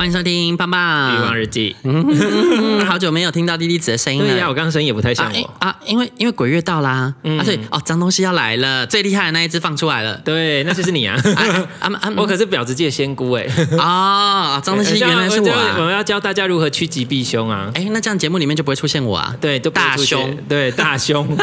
欢迎收听棒棒欲望日记。嗯，好久没有听到滴滴子的声音了。对呀，我刚刚声音也不太像我啊，啊，因为因为鬼月到啦，嗯、啊，对哦，脏东西要来了，最厉害的那一只放出来了。对，那就是你啊！啊啊啊我可是婊子界的仙姑哎！啊，脏东西 原来是我、啊。我们要教大家如何趋吉避凶啊！哎，那这样节目里面就不会出现我啊？对，都大凶，对大凶。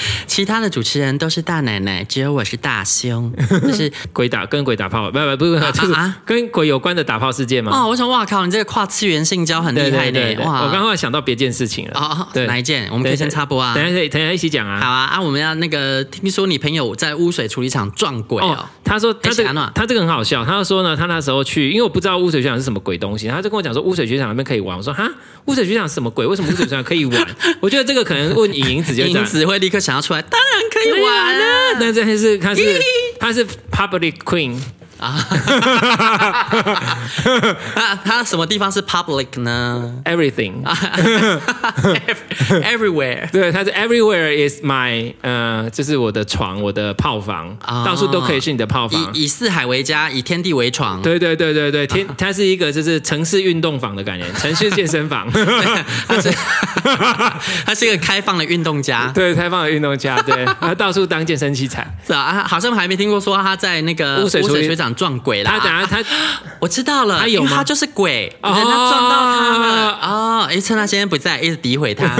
其他的主持人都是大奶奶，只有我是大凶，就是鬼打跟鬼打炮，不不不是，就是跟鬼有关的打炮事件吗？哦，我想哇靠，你这个跨次元性交很厉害的哇！我刚刚想到别件事情了哦，对，哪一件？我们可以先插播啊，等下可以等下一起讲啊。好啊啊，我们要那个听说你朋友在污水处理厂撞鬼哦，他说他这个他这个很好笑，他说呢，他那时候去，因为我不知道污水处理厂是什么鬼东西，他就跟我讲说污水处理厂那边可以玩，我说哈，污水处理厂是什么鬼？为什么污水处理厂可以玩？我觉得这个可能问影影子就影子会立刻想要出来，当然。可以玩啊！但这是他是 他是 public queen。啊，他他什么地方是 public 呢？Everything，everywhere。对，他是 everywhere is my，呃，这是我的床，我的炮房，到处都可以是你的炮房。以以四海为家，以天地为床。对对对对对，天，它是一个就是城市运动房的感觉，城市健身房。它是它是一个开放的运动家，对，开放的运动家，对，他到处当健身器材。是啊，好像还没听过说他在那个污水处理厂撞鬼啦，他等下他，我知道了，他有吗？他就是鬼，人他撞到他了哦，哎，趁他现在不在，一直诋毁他。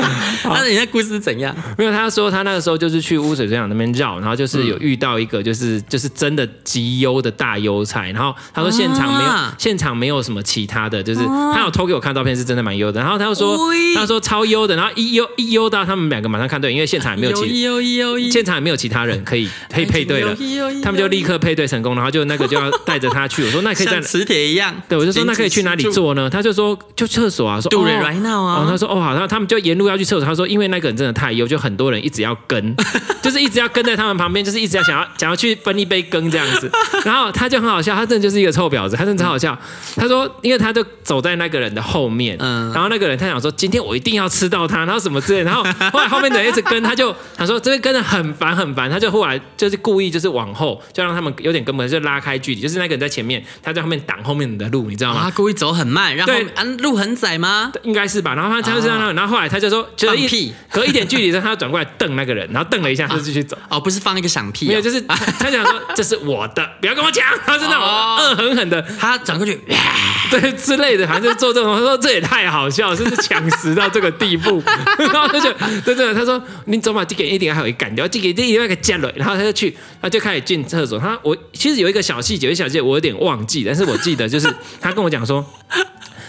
那人家故事是怎样？没有，他说他那个时候就是去污水水厂那边绕，然后就是有遇到一个就是就是真的极优的大优菜，然后他说现场没有现场没有什么其他的，就是他有偷给我看照片，是真的蛮优的。然后他又说他说超优的，然后一优一优到他们两个马上看对，因为现场也没有其 现场也没有其他人可以可以配对了，他们就立刻配对成功，然后就那个就要带着他去。我说那可以在磁铁一样，对，我就说那可以去哪里做呢？他就说就厕所啊，说 Do right now 啊。他说哦好，然后他们就沿路要去厕所。他说因为那个人真的太优，就很多人一直要跟，就是一直要跟在他们旁边，就是一直要想要想要去分一杯羹这样子。然后他就很好笑，他真的就是一个臭婊子，他真的超好笑。他说因为他就走在那个人的后面，嗯，然后那个人他想说今天我一定要吃到他，然后什么之类，然后后来后面的人一直跟，他就他说这边跟的很烦很烦，他就后来就是故意就是往后，就让他们有点根本就拉开距离，就是那个人在前面，他在后面挡后面的路，你知道吗？他故意走很慢，然后对，路很窄吗？应该是吧。然后他他就这样，然后后来他就说，就是一 隔一点距离的时候，他转过来瞪那个人，然后瞪了一下，他就继续走。哦，不是放一个响屁，没有，就是他想说这是我的，不要跟我讲。他是那种恶狠狠的，他转过去，对之类的，反正就做这种。他说这也太好笑了，甚至抢食到这个地步。然后他就对对，他说你走嘛，这个一定还有一干掉，这个另外一个接了，然后他就去，他就开始进厕所。他我其实有一个小细节，有一小细节我有点忘记，但是我记得就是他跟我讲说，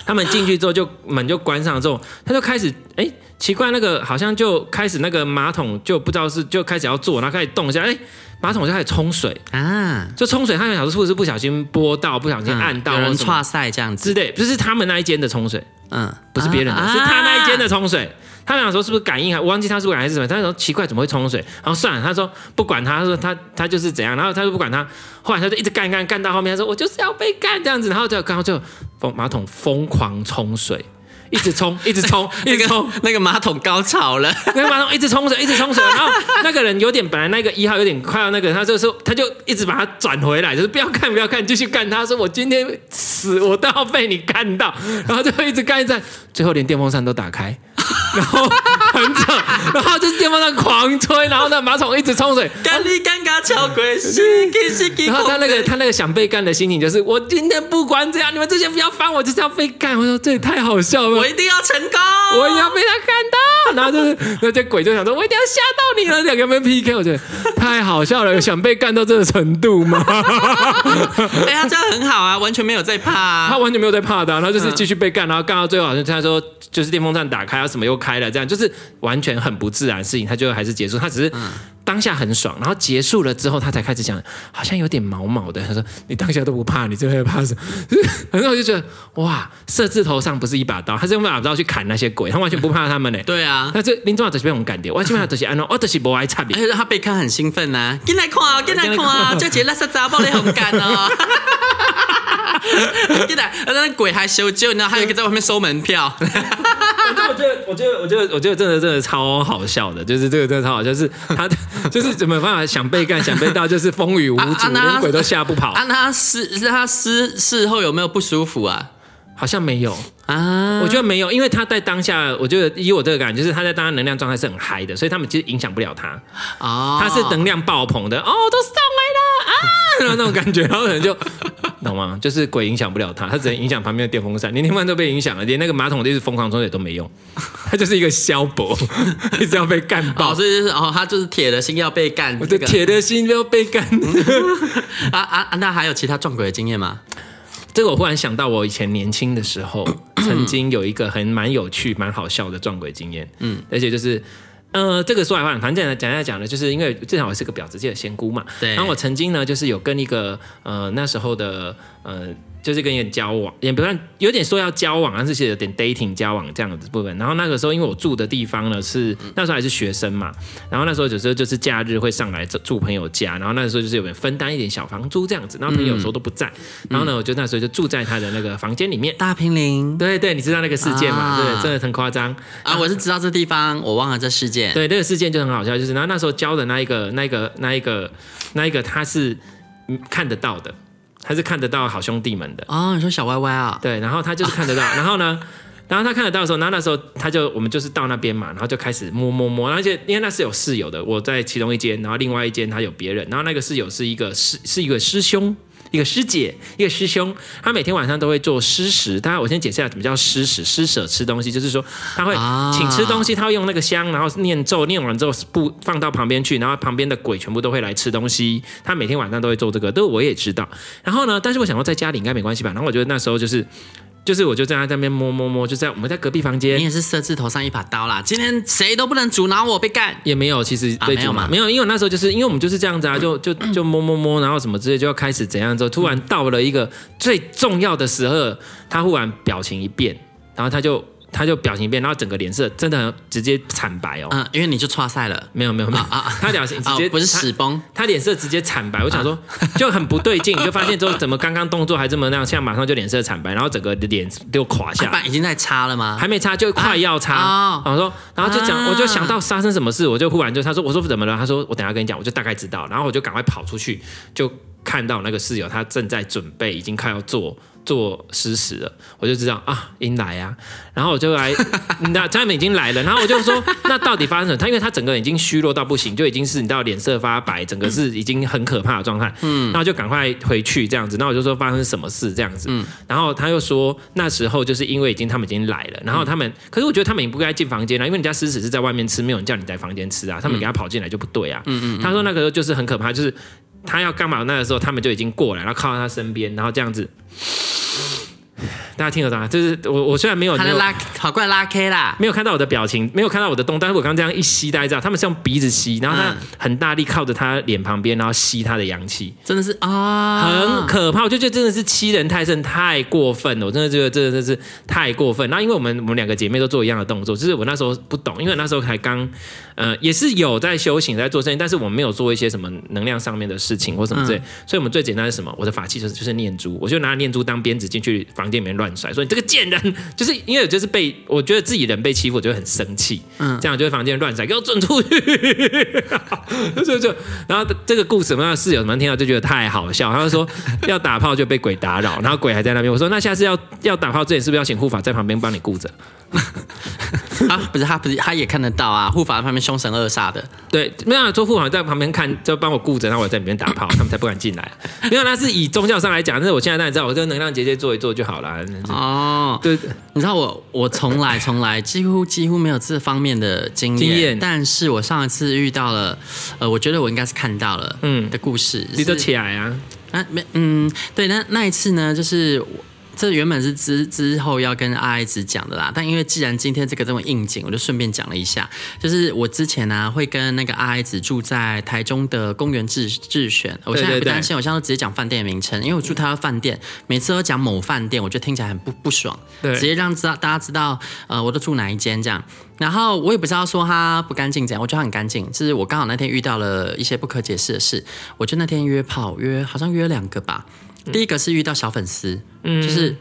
他们进去之后就门就关上之后，他就开始哎。奇怪，那个好像就开始那个马桶就不知道是就开始要做，然后开始动一下，哎，马桶就开始冲水啊，就冲水。他们想说是不是不小心拨到，不小心按到，有人剉赛这样子，之类，就是他们那一间的冲水，嗯，不是别人的，是他那一间的冲水。他们想说是不是感应，我忘记他是不是感应还是什么。他说奇怪，怎么会冲水？然后算了，他说不管他，他说他他就是怎样，然后他说不管他，后来他就一直干干干到后面，他说我就是要被干这样子，然后就刚刚就疯马桶疯狂冲水。一直冲，一直冲，一直冲，那个马桶高潮了，那个马桶一直冲水，一直冲水，然后那个人有点，本来那个一号有点快要那个，他就说，他就一直把他转回来，就是不要看，不要看，继续干。他说我今天死，我都要被你干到，然后就一直干一直，最后连电风扇都打开，然后。很扯。然后就是电风扇狂吹，然后那马桶一直冲水，干你尴尬超鬼，然后他那个他那个想被干的心情就是，我今天不管怎样，你们这些不要烦我，就是要被干。我说这也太好笑了，我一定要成功，我一定要被他看到。然后就是那些鬼就想说，我一定要吓到你了，两个人 PK，我觉得太好笑了，想被干到这个程度吗？哎呀，这样很好啊，完全没有在怕啊，他完全没有在怕的啊，他就是继续被干，然后干到最后好像他说就是电风扇打开啊，什么又开了，这样就是完全很不自然的事情，他就还是结束，他只是当下很爽，然后结束了之后，他才开始讲，好像有点毛毛的。他说：“你当下都不怕，你这会怕什么？” 然后我就觉得哇，色字头上不是一把刀，他是用把刀去砍那些鬼，他完全不怕他们呢。对啊，那这林中华都是被我们干掉，我基本上都是安诺，我都是不爱插而且他被看很兴奋呐、啊，进来看啊，进来看 啊，这节垃圾杂包你很干哦。进来，那鬼还修旧，然后还有一个在外面收门票。我觉得，我觉得，我觉得，我觉得真的真的超好笑的，就是这个真的超好笑，就是他就是怎么办法想被干，想被盗，就是风雨无阻，连、啊、鬼都吓不跑。啊，那事他事事后有没有不舒服啊？好像没有啊，我觉得没有，因为他在当下，我觉得以我这个感觉，就是他在当下能量状态是很嗨的，所以他们其实影响不了他。哦，他是能量爆棚的，哦，都上来了啊，然后那种感觉，然后可能就懂吗？就是鬼影响不了他，他只能影响旁边的电风扇，连电风扇都被影响了，连那个马桶就是疯狂冲水都没用，他就是一个消薄，一直要被干爆，哦、所以就是哦，他就是铁的心要被干，我的铁的心要被干。啊啊，那还有其他撞鬼的经验吗？这个我忽然想到，我以前年轻的时候，曾经有一个很蛮有趣、蛮好笑的撞鬼经验。嗯，而且就是，呃，这个说来话反正讲来讲呢，就是因为正好我是个婊子界的仙姑嘛。对。然后我曾经呢，就是有跟一个呃那时候的呃。就是跟人交往，也不算有点说要交往，但是其实有点 dating 交往这样子部分。然后那个时候，因为我住的地方呢是那时候还是学生嘛，然后那时候有时候就是假日会上来住朋友家，然后那时候就是有点分担一点小房租这样子。然后朋友有时候都不在，然后呢，我就那时候就住在他的那个房间里面。大平林，对对，你知道那个事件嘛？啊、对，真的很夸张啊！我是知道这地方，我忘了这事件。对，这个事件就很好笑，就是然后那时候交的那一个、那一个、那一个、那一个，他是看得到的。他是看得到好兄弟们的哦，你说小歪歪啊？对，然后他就是看得到，然后呢，然后他看得到的时候，然后那时候他就我们就是到那边嘛，然后就开始摸摸摸，而且因为那是有室友的，我在其中一间，然后另外一间他有别人，然后那个室友是一个师是一个师兄。一个师姐，一个师兄，他每天晚上都会做施食。大家，我先解释一下什么叫施食。施舍吃东西，就是说他会请吃东西，他会用那个香，然后念咒，念完之后不放到旁边去，然后旁边的鬼全部都会来吃东西。他每天晚上都会做这个，都我也知道。然后呢，但是我想说在家里应该没关系吧。然后我觉得那时候就是。就是我就在他那边摸摸摸，就在我们在隔壁房间。你也是设置头上一把刀啦，今天谁都不能阻挠我被干。也没有，其实对、啊、没有嘛，没有，因为我那时候就是因为我们就是这样子啊，就就就摸摸摸，然后什么之类就要开始怎样之后，突然到了一个最重要的时候，他忽然表情一变，然后他就。他就表情变，然后整个脸色真的直接惨白哦。嗯，因为你就剉赛了。没有没有没有！他表情直接、哦、不是死崩，他脸色直接惨白。我想说、啊、就很不对劲，就发现之后怎么刚刚动作还这么那样，现在马上就脸色惨白，然后整个脸都垮下来。已经在擦了吗？还没擦，就快要擦。啊、然后说，然后就讲、啊，我就想到发生什么事，我就忽然就他说，我说怎么了？他说我等下跟你讲，我就大概知道。然后我就赶快跑出去，就看到那个室友他正在准备，已经快要做。做施食了，我就知道啊，应来啊，然后我就来，那他们已经来了，然后我就说，那到底发生什么？他因为他整个人已经虚弱到不行，就已经是你知道脸色发白，整个是已经很可怕的状态，嗯，然后就赶快回去这样子，那我就说发生什么事这样子，嗯，然后他又说那时候就是因为已经他们已经来了，然后他们，可是我觉得他们也不该进房间啊，因为人家施食是在外面吃，没有人叫你在房间吃啊，他们给他跑进来就不对啊，嗯嗯，他说那个时候就是很可怕，就是他要干嘛那个时候他们就已经过来，然后靠在他身边，然后这样子。大家听得到吗？就是我，我虽然没有，他拉好怪拉 K 啦，没有看到我的表情，没有看到我的动，但是我刚刚这样一吸，大家知道他们是用鼻子吸，然后他很大力靠着他脸旁边，然后吸他的阳气，真的是啊，很可怕。我就觉得真的是欺人太甚，太过分了。我真的觉得真的是太过分。那因为我们我们两个姐妹都做一样的动作，就是我那时候不懂，因为那时候才刚，呃，也是有在修行，在做生意，但是我们没有做一些什么能量上面的事情或什么之类，所以我们最简单是什么？我的法器就是就是念珠，我就拿念珠当鞭子进去房间里面乱。乱甩，说你这个贱人，就是因为就是被我觉得自己人被欺负，我就会很生气，嗯，这样就会房间乱甩，给我滚出去，就 就然后这个故事我们室友们听到就觉得太好笑，他就说 要打炮就被鬼打扰，然后鬼还在那边，我说那下次要要打炮之前是不是要请护法在旁边帮你顾着？啊，不是他，不是他也看得到啊。护法在旁边凶神恶煞的，对，没有做护法在旁边看，就帮我顾着，然后我在里面打炮，他们才不敢进来。没有，那是以宗教上来讲，但是我现在当然知道，我就能量结界做一做就好了。哦，对，你知道我，我从来从来几乎几乎没有这方面的经验，经验，但是我上一次遇到了，呃，我觉得我应该是看到了，嗯，的故事，你都起来啊？啊，没，嗯，对，那那一次呢，就是。这原本是之之后要跟阿爱子讲的啦，但因为既然今天这个这么应景，我就顺便讲了一下。就是我之前呢、啊、会跟那个阿爱子住在台中的公园智智选，我现在不担心，我现在都直接讲饭店的名称，因为我住他的饭店，每次都讲某饭店，我觉得听起来很不不爽，对，直接让知道大家知道，呃，我都住哪一间这样。然后我也不知道说他不干净怎样，我觉得他很干净，就是我刚好那天遇到了一些不可解释的事，我就那天约炮约好像约两个吧。第一个是遇到小粉丝，嗯，就是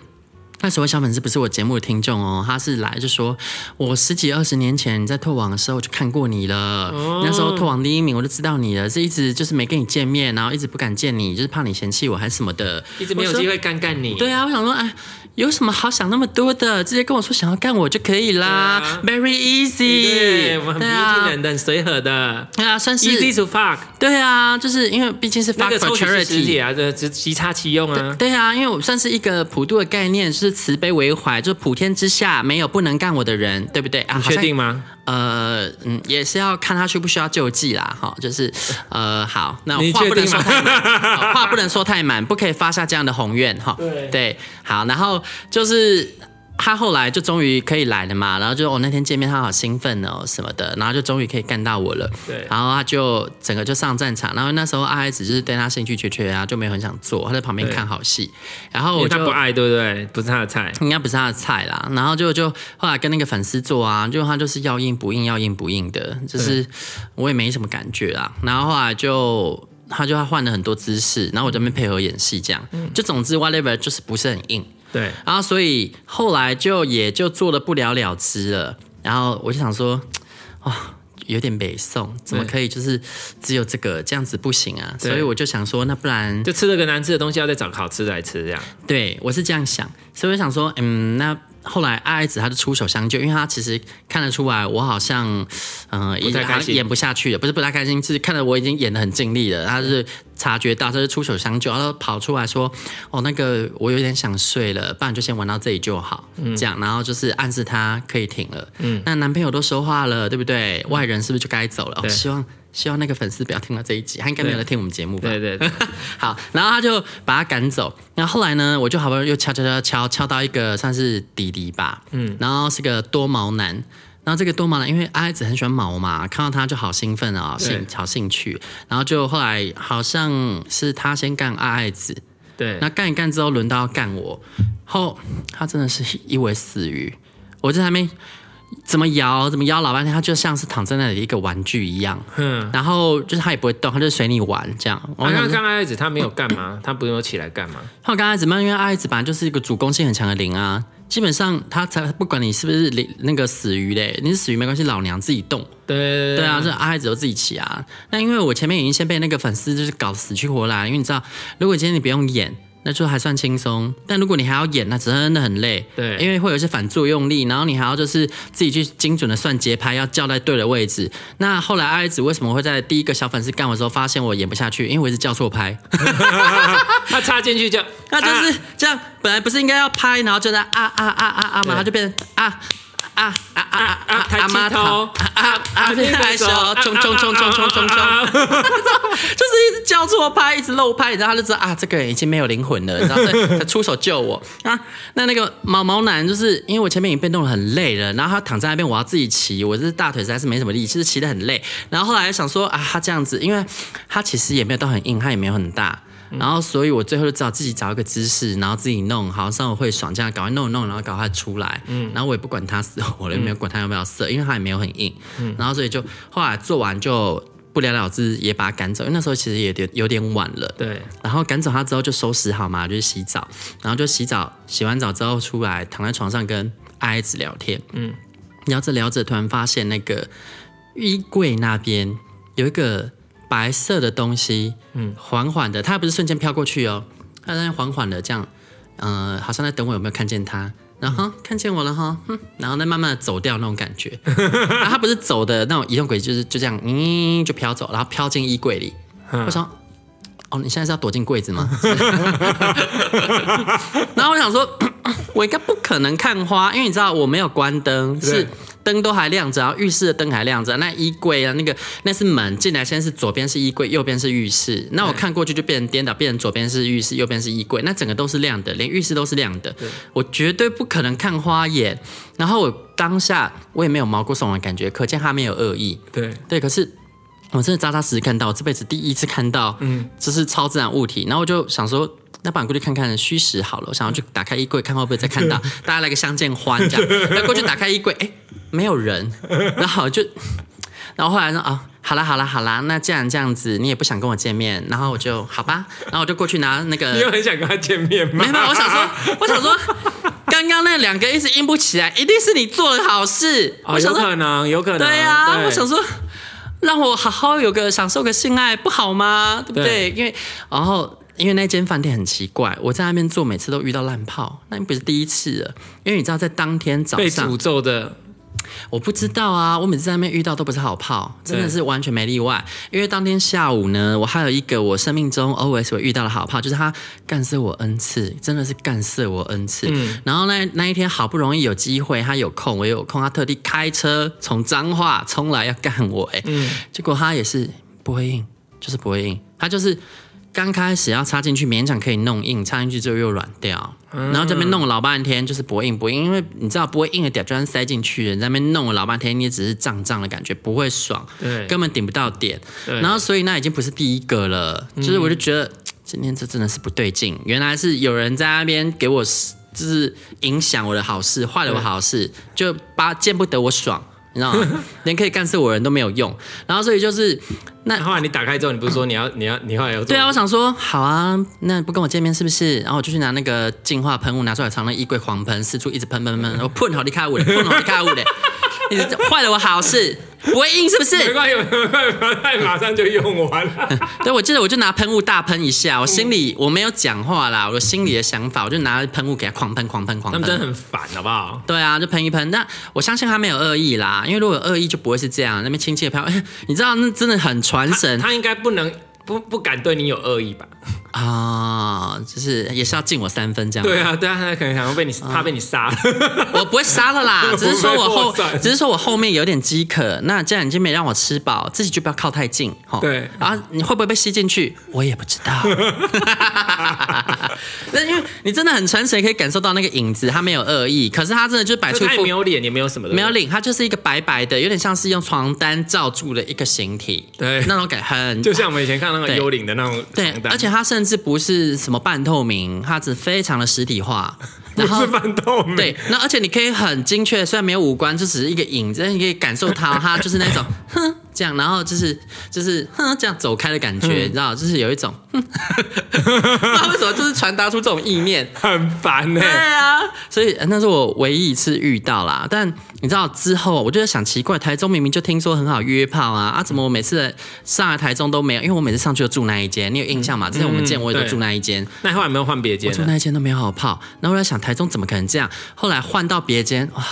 那所谓小粉丝不是我节目的听众哦，他是来就说，我十几二十年前在拓网的时候就看过你了，哦、那时候拓网第一名我就知道你了，是一直就是没跟你见面，然后一直不敢见你，就是怕你嫌弃我还是什么的，一直没有机会干干你。对啊，我想说哎。有什么好想那么多的？直接跟我说想要干我就可以啦，啊，very easy。对，我们很平易近人的，很随和的。对啊，算是 easy to fuck。对啊，就是因为毕竟是 fuck for charity 啊，这这即插即用啊对。对啊，因为我算是一个普度的概念，是慈悲为怀，就普天之下没有不能干我的人，对不对啊？确定吗？呃，嗯，也是要看他需不需要救济啦，哈，就是，呃，好，那话不能说太满，话不能说太满，不可以发下这样的宏愿，哈，对，对，好，然后就是。他后来就终于可以来了嘛，然后就我、哦、那天见面，他好兴奋哦什么的，然后就终于可以干到我了。对，然后他就整个就上战场，然后那时候阿爱子就是对他兴趣缺缺啊，就没有很想做，他在旁边看好戏。然后我就他不爱，对不对？不是他的菜，应该不是他的菜啦。然后就就后来跟那个粉丝做啊，就他就是要硬不硬，要硬不硬的，就是我也没什么感觉啦。然后后来就他就他换了很多姿势，然后我这边配合演戏，这样，就总之 whatever 就是不是很硬。对，然后所以后来就也就做的不了了之了。然后我就想说，哦，有点北宋，怎么可以就是只有这个这样子不行啊？所以我就想说，那不然就吃了个难吃的东西，要再找个好吃的来吃，这样。对，我是这样想，所以我想说，嗯，那。后来阿爱子他就出手相救，因为他其实看得出来我好像，嗯、呃，演不下去了，不是不太开心，是看得我已经演得很尽力了。他是察觉到，他就出手相救，然后跑出来说：“哦，那个我有点想睡了，不然就先玩到这里就好。嗯”这样，然后就是暗示他可以停了。嗯，那男朋友都说话了，对不对？外人是不是就该走了？我、哦、希望。希望那个粉丝不要听到这一集，他应该没有在听我们节目吧？对对对，好，然后他就把他赶走。然后后来呢，我就好不容易又敲敲敲敲敲到一个算是弟弟吧，嗯，然后是个多毛男。然后这个多毛男，因为阿爱子很喜欢毛嘛，看到他就好兴奋啊、哦，兴好兴趣。然后就后来好像是他先干阿爱子，对，那干一干之后轮到要干我，后他真的是一尾死鱼，我在还没。怎么摇，怎么摇，老半天，他就像是躺在那里一个玩具一样。嗯，然后就是他也不会动，他就随你玩这样。我刚刚阿爱子他没有干嘛，他不用起来干嘛？他刚开始嘛，因为阿爱子本来就是一个主攻性很强的灵啊，基本上他才不管你是不是灵那个死鱼嘞，你是死鱼没关系，老娘自己动。对对，对啊，这阿爱子都自己起啊。那因为我前面已经先被那个粉丝就是搞死去活来，因为你知道，如果今天你不用演。那就还算轻松，但如果你还要演，那真的很累。对，因为会有一些反作用力，然后你还要就是自己去精准的算节拍，要叫在对的位置。那后来阿爱子为什么会在第一个小粉丝干我的时候发现我演不下去？因为我一直叫错拍，他插进去就，那就是这样，本来不是应该要拍，然后就在啊啊啊啊啊嘛，他就变成啊。啊啊啊啊啊！抬起头，啊啊啊！抬手，冲冲冲冲冲冲冲，就是一直交错拍，一直漏拍，然后他就知道啊，这个人已经没有灵魂了，然后他出手救我啊。那那个毛毛男，就是因为我前面已经被弄得很累了，然后他躺在那边，我要自己骑，我这大腿实在是没什么力，其实骑得很累。然后后来想说啊，他这样子，因为他其实也没有到很硬，他也没有很大。然后，所以我最后就只好自己找一个姿势，然后自己弄好，上我会爽，这样赶快弄弄，然后赶快出来。嗯，然后我也不管他死活了，也没有管他要不要色，因为他也没有很硬。嗯，然后所以就后来做完就不了了之，也把他赶走。因为那时候其实也有点有点晚了。对。然后赶走他之后就收拾好嘛，就洗澡，然后就洗澡，洗完澡之后出来躺在床上跟爱子聊天。嗯。聊着聊着，突然发现那个衣柜那边有一个白色的东西，嗯，缓缓的，它不是瞬间飘过去哦，它在缓缓的这样，嗯、呃，好像在等我有没有看见它。然后看见我了哈，然后再慢慢的走掉那种感觉。然 后它不是走的那种移动轨迹，就是就这样，嗯，就飘走，然后飘进衣柜里。我想，哦，你现在是要躲进柜子吗？然后我想说，我应该不可能看花，因为你知道我没有关灯，是。灯都还亮着，然后浴室的灯还亮着。那衣柜啊，那个那是门进来，现在是左边是衣柜，右边是浴室。那我看过去就变成颠倒，变成左边是浴室，右边是衣柜。那整个都是亮的，连浴室都是亮的。我绝对不可能看花眼。然后我当下我也没有毛骨悚然的感觉，可见他没有恶意。对对，可是我真的扎扎实实看到，这辈子第一次看到，嗯，这是超自然物体。然后我就想说。那不然过去看看虚实好了，我想要去打开衣柜看会不会再看到，大家来个相见欢这样。那过去打开衣柜，哎、欸，没有人，然后就，然后后来说啊、哦，好啦好啦好啦，那既然这样子，你也不想跟我见面，然后我就好吧，然后我就过去拿那个。你又很想跟他见面吗？没有，我想说，我想说，刚刚那两个一直硬不起来，一定是你做了好事。哦，有可能，有可能。对呀、啊，我想说，让我好好有个享受个性爱不好吗？对不对？对因为然后。因为那间饭店很奇怪，我在那边做，每次都遇到烂炮，那不是第一次了。因为你知道，在当天早上被诅咒的，我不知道啊。我每次在那边遇到都不是好炮，真的是完全没例外。因为当天下午呢，我还有一个我生命中 always 会遇到的好炮，就是他干射我 n 次，真的是干射我 n 次。嗯、然后那那一天好不容易有机会，他有空，我也有空，他特地开车从彰化冲来要干我，哎、嗯，结果他也是不会硬，就是不会硬，他就是。刚开始要插进去，勉强可以弄硬，插进去之后又软掉，嗯、然后这边弄了老半天，就是不会硬，不会硬，因为你知道不会硬的点，就算塞进去，你在那边弄了老半天，你也只是胀胀的感觉，不会爽，对，根本顶不到点。对。然后所以那已经不是第一个了，就是我就觉得、嗯、今天这真的是不对劲，原来是有人在那边给我，就是影响我的好事，坏了我好事，对就巴见不得我爽。你知道吗？连可以干涉我的人都没有用，然后所以就是那后来你打开之后，你不是说你要你要你后来要对啊？我想说好啊，那不跟我见面是不是？然后我就去拿那个净化喷雾拿出来，藏在衣柜黄喷，四处一直喷喷喷，我喷好离开我的，喷好离开我的，你坏了我好事。不会硬是不是？没关系，没关系，马上就用完了。对，我记得我就拿喷雾大喷一下，我心里我没有讲话啦，我心里的想法，我就拿喷雾给他狂喷、狂喷、狂喷。他们真的很烦，好不好？对啊，就喷一喷。那我相信他没有恶意啦，因为如果有恶意就不会是这样，那边亲切的飘。你知道那真的很传神，他应该不能不不敢对你有恶意吧？啊，就是也是要敬我三分这样。对啊，对啊，他可能想要被你，怕被你杀了。我不会杀了啦，只是说我后，只是说我后面有点饥渴。那既然已经没让我吃饱，自己就不要靠太近。对。然后你会不会被吸进去？我也不知道。你真的很诚实，可以感受到那个影子，他没有恶意，可是他真的就摆出没有脸，也没有什么的，没有脸，他就是一个白白的，有点像是用床单罩住的一个形体。对，那种感很，就像我们以前看那个幽灵的那种。对，而且它甚至不是什么半透明，它只非常的实体化。然 后不是半透明。对，那而且你可以很精确，虽然没有五官，就只是一个影子，但你可以感受它，它就是那种 哼这样，然后就是就是哼这样走开的感觉，嗯、你知道，就是有一种，哼 不知道为什么就是传达出这种意念，很烦呢、欸。对啊，所以那是我唯一一次遇到啦。但你知道之后，我就在想奇怪，台中明明就听说很好约炮啊，啊，怎么我每次上来台中都没有？因为我每次上去就住那一间，你有印象吗？之前我们见我也都住那一间。那后来有没有换别间？住那一间都没有好炮。然后我在想，台中怎么可能这样？后来换到别间，哇，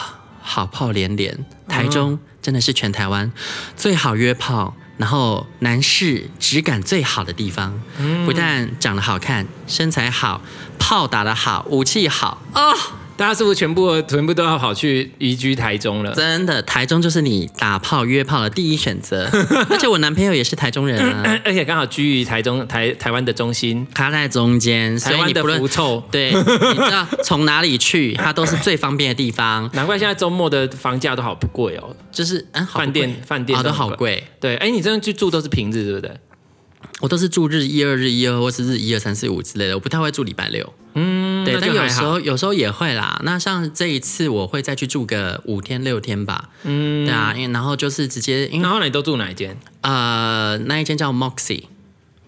好炮连连。台中真的是全台湾最好约炮，然后男士质感最好的地方。不但长得好看，身材好，炮打得好，武器好哦。大家是不是全部全部都要跑去移居台中了？真的，台中就是你打炮约炮的第一选择。而且我男朋友也是台中人啊，而且刚好居于台中台台湾的中心，他在中间，台湾的不臭。对，你知道从哪里去，他都是最方便的地方。难怪现在周末的房价都好不贵哦，就是嗯，饭店饭店都好贵。对，哎，你这样去住都是平日，对不对？我都是住日一二日一二，或是日一二三四五之类的，我不太会住礼拜六。嗯。嗯，对，但有时候有时候也会啦。那像这一次，我会再去住个五天六天吧。嗯，对啊，因为然后就是直接，因为然后你都住哪一间？呃，那一间叫 Moxie。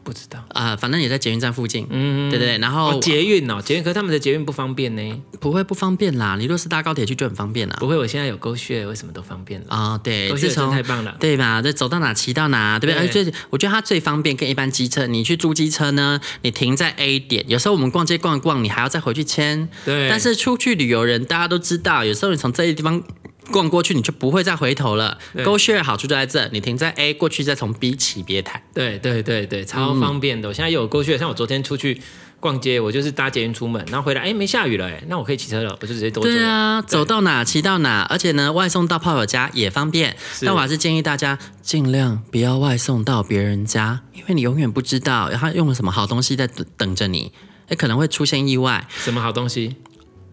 不知道啊、呃，反正也在捷运站附近，嗯，对对对，然后、哦、捷运哦，捷运，可是他们的捷运不方便呢，不会不方便啦，你若是搭高铁去就很方便啦，不会，我现在有 GoShare，为什么都方便了啊、哦？对，这从太棒了，对吧？这走到哪骑到哪，对不对？而且我觉得它最方便，跟一般机车，你去租机车呢，你停在 A 点，有时候我们逛街逛一逛，你还要再回去签，对。但是出去旅游人大家都知道，有时候你从这些地方。逛过去你就不会再回头了。GoShare 好处就在这，你停在 A 过去再从 B 起别台。对对对对，超方便的。我、嗯、现在有 GoShare，像我昨天出去逛街，我就是搭捷运出门，然后回来，哎，没下雨了，哎，那我可以骑车了，我就直接多走。对啊，走到哪骑到哪，而且呢，外送到炮友家也方便。但我还是建议大家尽量不要外送到别人家，因为你永远不知道他用了什么好东西在等等着你，哎，可能会出现意外。什么好东西？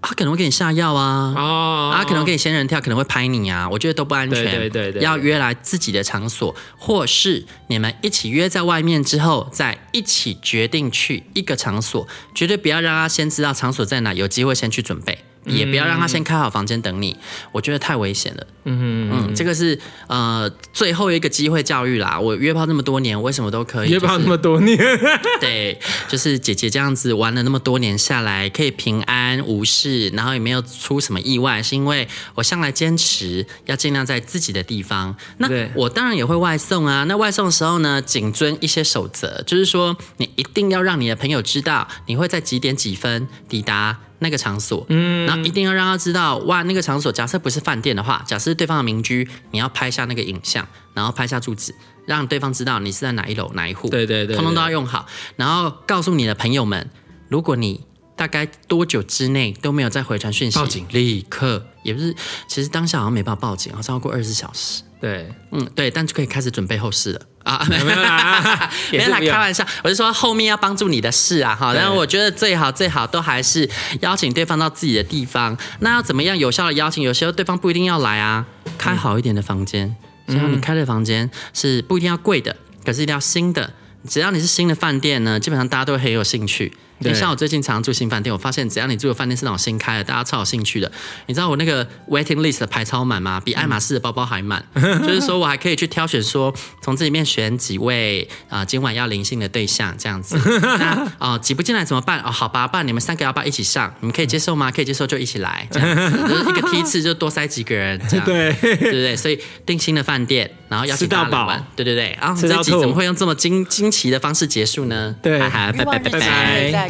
他可能会给你下药啊，哦，他可能给你仙人跳，可能会拍你啊，我觉得都不安全。对对对对，要约来自己的场所，或是你们一起约在外面之后，再一起决定去一个场所，绝对不要让他先知道场所在哪，有机会先去准备。也不要让他先开好房间等你，我觉得太危险了。嗯嗯，这个是呃最后一个机会教育啦。我约炮那么多年，为什么都可以？约炮那么多年，对，就是姐姐这样子玩了那么多年下来，可以平安无事，然后也没有出什么意外，是因为我向来坚持要尽量在自己的地方。那我当然也会外送啊。那外送的时候呢，谨遵一些守则，就是说你一定要让你的朋友知道你会在几点几分抵达。那个场所，嗯，然后一定要让他知道，哇，那个场所假设不是饭店的话，假设是对方的民居，你要拍下那个影像，然后拍下住址，让对方知道你是在哪一楼哪一户，对对对，通通都要用好，然后告诉你的朋友们，如果你大概多久之内都没有再回传讯息，报警，立刻，也不是，其实当下好像没办法报警，好像要过二十四小时，对，嗯，对，但就可以开始准备后事了。啊，没有啦，没有啦，开玩笑，我是说后面要帮助你的事啊，哈。然后我觉得最好最好都还是邀请对方到自己的地方。那要怎么样有效的邀请？有时候对方不一定要来啊，开好一点的房间。只要你开的房间是不一定要贵的，可是一定要新的。只要你是新的饭店呢，基本上大家都会很有兴趣。你像我最近常常住新饭店，我发现只要你住的饭店是那种新开的，大家超有兴趣的。你知道我那个 waiting list 的排超满吗？比爱马仕的包包还满。就是说我还可以去挑选说，从这里面选几位啊、呃，今晚要灵性的对象这样子。那啊、呃，挤不进来怎么办？哦，好吧，不然你们三个要不要一起上？你们可以接受吗？可以接受就一起来这样子，就是一个梯次就多塞几个人这样。对对不对？所以定新的饭店，然后邀请大家来玩。对对对。啊，这集怎么会用这么惊惊奇的方式结束呢？对，拜拜拜拜。在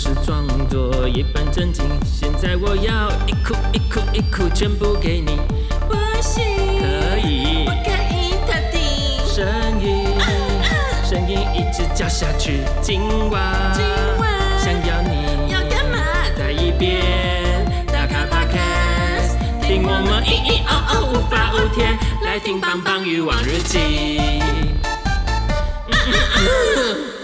是装作一本正经，现在我要一哭一哭一哭全部给你。不行，可以，不可以特地。声音，声、uh, uh, 音一直叫下去。今晚，今晚想要你，要干嘛？再一遍，打开 Podcast，听我们咿咿哦哦无法无天，来听棒棒鱼网日记。Uh, uh, uh.